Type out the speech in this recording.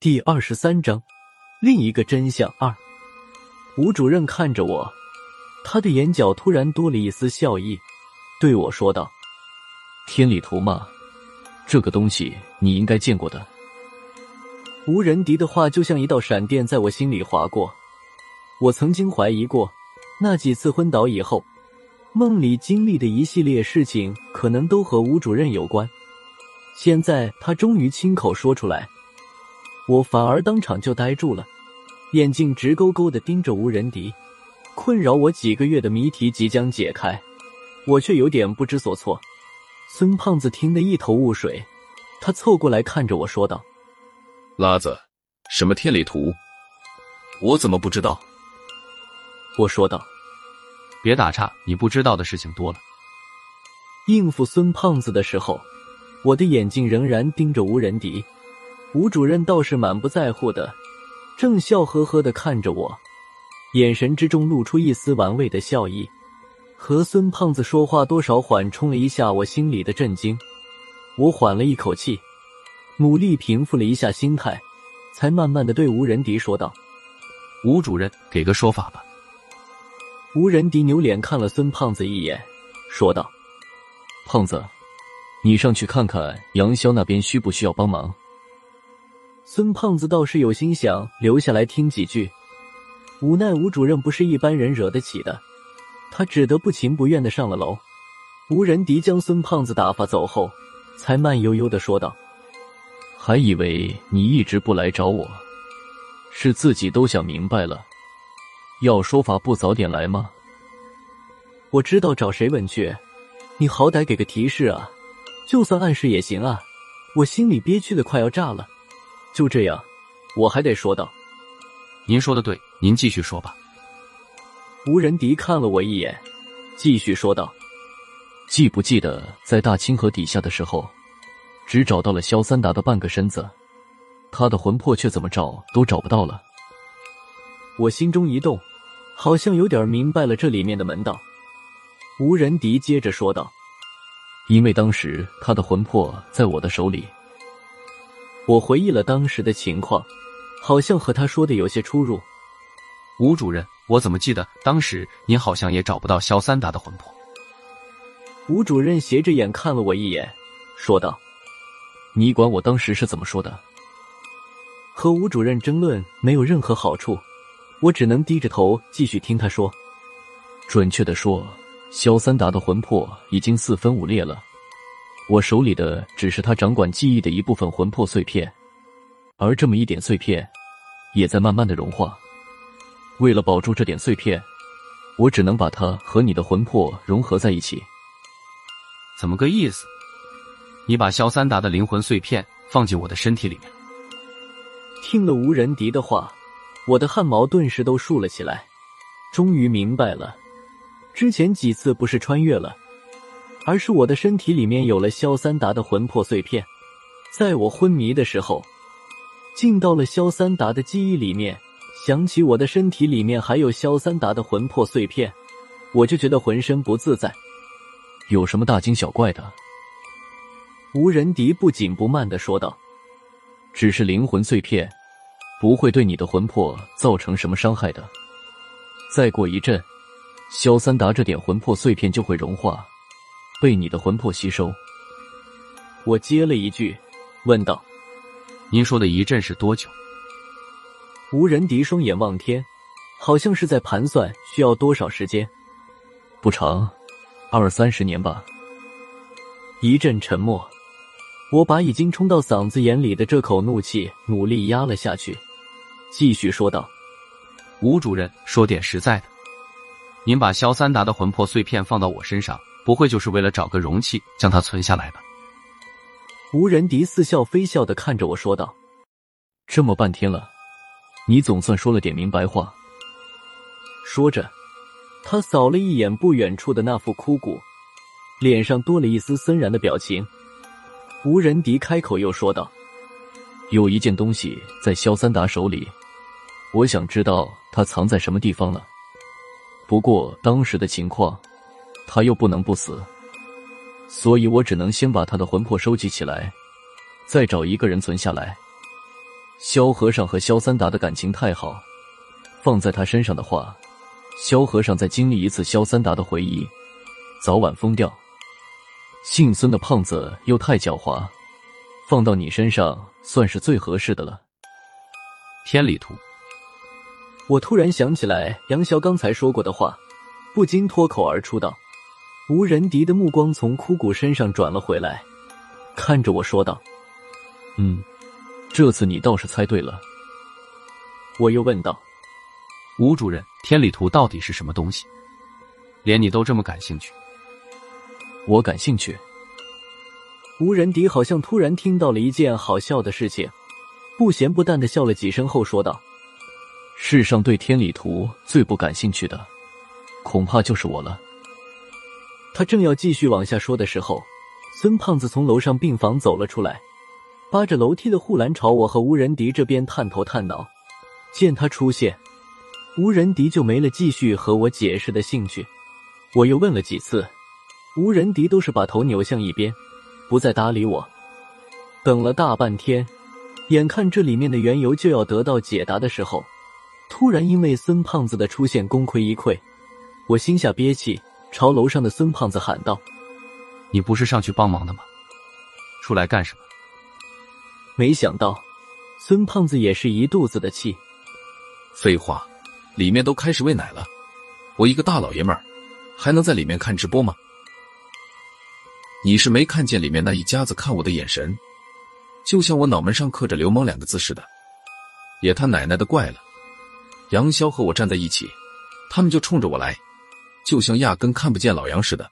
第二十三章，另一个真相二。吴主任看着我，他的眼角突然多了一丝笑意，对我说道：“天理图嘛，这个东西你应该见过的。”吴仁迪的话就像一道闪电在我心里划过。我曾经怀疑过，那几次昏倒以后，梦里经历的一系列事情，可能都和吴主任有关。现在他终于亲口说出来。我反而当场就呆住了，眼睛直勾勾的盯着吴仁迪，困扰我几个月的谜题即将解开，我却有点不知所措。孙胖子听得一头雾水，他凑过来看着我说道：“拉子，什么天理图？我怎么不知道？”我说道：“别打岔，你不知道的事情多了。”应付孙胖子的时候，我的眼睛仍然盯着吴仁迪。吴主任倒是满不在乎的，正笑呵呵的看着我，眼神之中露出一丝玩味的笑意。和孙胖子说话，多少缓冲了一下我心里的震惊。我缓了一口气，努力平复了一下心态，才慢慢的对吴仁迪说道：“吴主任，给个说法吧。”吴仁迪扭脸看了孙胖子一眼，说道：“胖子，你上去看看杨潇那边需不需要帮忙。”孙胖子倒是有心想留下来听几句，无奈吴主任不是一般人惹得起的，他只得不情不愿的上了楼。吴仁迪将孙胖子打发走后，才慢悠悠的说道：“还以为你一直不来找我，是自己都想明白了，要说法不早点来吗？我知道找谁问去，你好歹给个提示啊，就算暗示也行啊，我心里憋屈的快要炸了。”就这样，我还得说道：“您说的对，您继续说吧。”吴仁迪看了我一眼，继续说道：“记不记得在大清河底下的时候，只找到了萧三达的半个身子，他的魂魄却怎么找都找不到了？”我心中一动，好像有点明白了这里面的门道。吴仁迪接着说道：“因为当时他的魂魄在我的手里。”我回忆了当时的情况，好像和他说的有些出入。吴主任，我怎么记得当时您好像也找不到肖三达的魂魄？吴主任斜着眼看了我一眼，说道：“你管我当时是怎么说的？”和吴主任争论没有任何好处，我只能低着头继续听他说。准确的说，肖三达的魂魄已经四分五裂了。我手里的只是他掌管记忆的一部分魂魄碎片，而这么一点碎片，也在慢慢的融化。为了保住这点碎片，我只能把它和你的魂魄融合在一起。怎么个意思？你把萧三达的灵魂碎片放进我的身体里面？听了吴仁迪的话，我的汗毛顿时都竖了起来。终于明白了，之前几次不是穿越了。而是我的身体里面有了萧三达的魂魄碎片，在我昏迷的时候，进到了萧三达的记忆里面。想起我的身体里面还有萧三达的魂魄碎片，我就觉得浑身不自在。有什么大惊小怪的？吴仁迪不紧不慢的说道：“只是灵魂碎片，不会对你的魂魄造成什么伤害的。再过一阵，萧三达这点魂魄碎片就会融化。”被你的魂魄吸收，我接了一句，问道：“您说的一阵是多久？”吴仁迪双眼望天，好像是在盘算需要多少时间。不长，二三十年吧。一阵沉默，我把已经冲到嗓子眼里的这口怒气努力压了下去，继续说道：“吴主任，说点实在的，您把肖三达的魂魄碎片放到我身上。”不会就是为了找个容器将它存下来吧？吴仁迪似笑非笑的看着我说道：“这么半天了，你总算说了点明白话。”说着，他扫了一眼不远处的那副枯骨，脸上多了一丝森然的表情。吴仁迪开口又说道：“有一件东西在萧三达手里，我想知道他藏在什么地方了。不过当时的情况……”他又不能不死，所以我只能先把他的魂魄收集起来，再找一个人存下来。萧和尚和萧三达的感情太好，放在他身上的话，萧和尚再经历一次萧三达的回忆，早晚疯掉。姓孙的胖子又太狡猾，放到你身上算是最合适的了。天理图，我突然想起来杨潇刚才说过的话，不禁脱口而出道：“吴仁迪的目光从枯骨身上转了回来，看着我说道：‘嗯。’”这次你倒是猜对了，我又问道：“吴主任，天理图到底是什么东西？连你都这么感兴趣？”我感兴趣。吴仁迪好像突然听到了一件好笑的事情，不咸不淡的笑了几声后说道：“世上对天理图最不感兴趣的，恐怕就是我了。”他正要继续往下说的时候，孙胖子从楼上病房走了出来。扒着楼梯的护栏朝我和吴仁迪这边探头探脑，见他出现，吴仁迪就没了继续和我解释的兴趣。我又问了几次，吴仁迪都是把头扭向一边，不再搭理我。等了大半天，眼看这里面的缘由就要得到解答的时候，突然因为孙胖子的出现功亏一篑，我心下憋气，朝楼上的孙胖子喊道：“你不是上去帮忙的吗？出来干什么？”没想到，孙胖子也是一肚子的气。废话，里面都开始喂奶了，我一个大老爷们儿，还能在里面看直播吗？你是没看见里面那一家子看我的眼神，就像我脑门上刻着“流氓”两个字似的。也他奶奶的怪了，杨潇和我站在一起，他们就冲着我来，就像压根看不见老杨似的。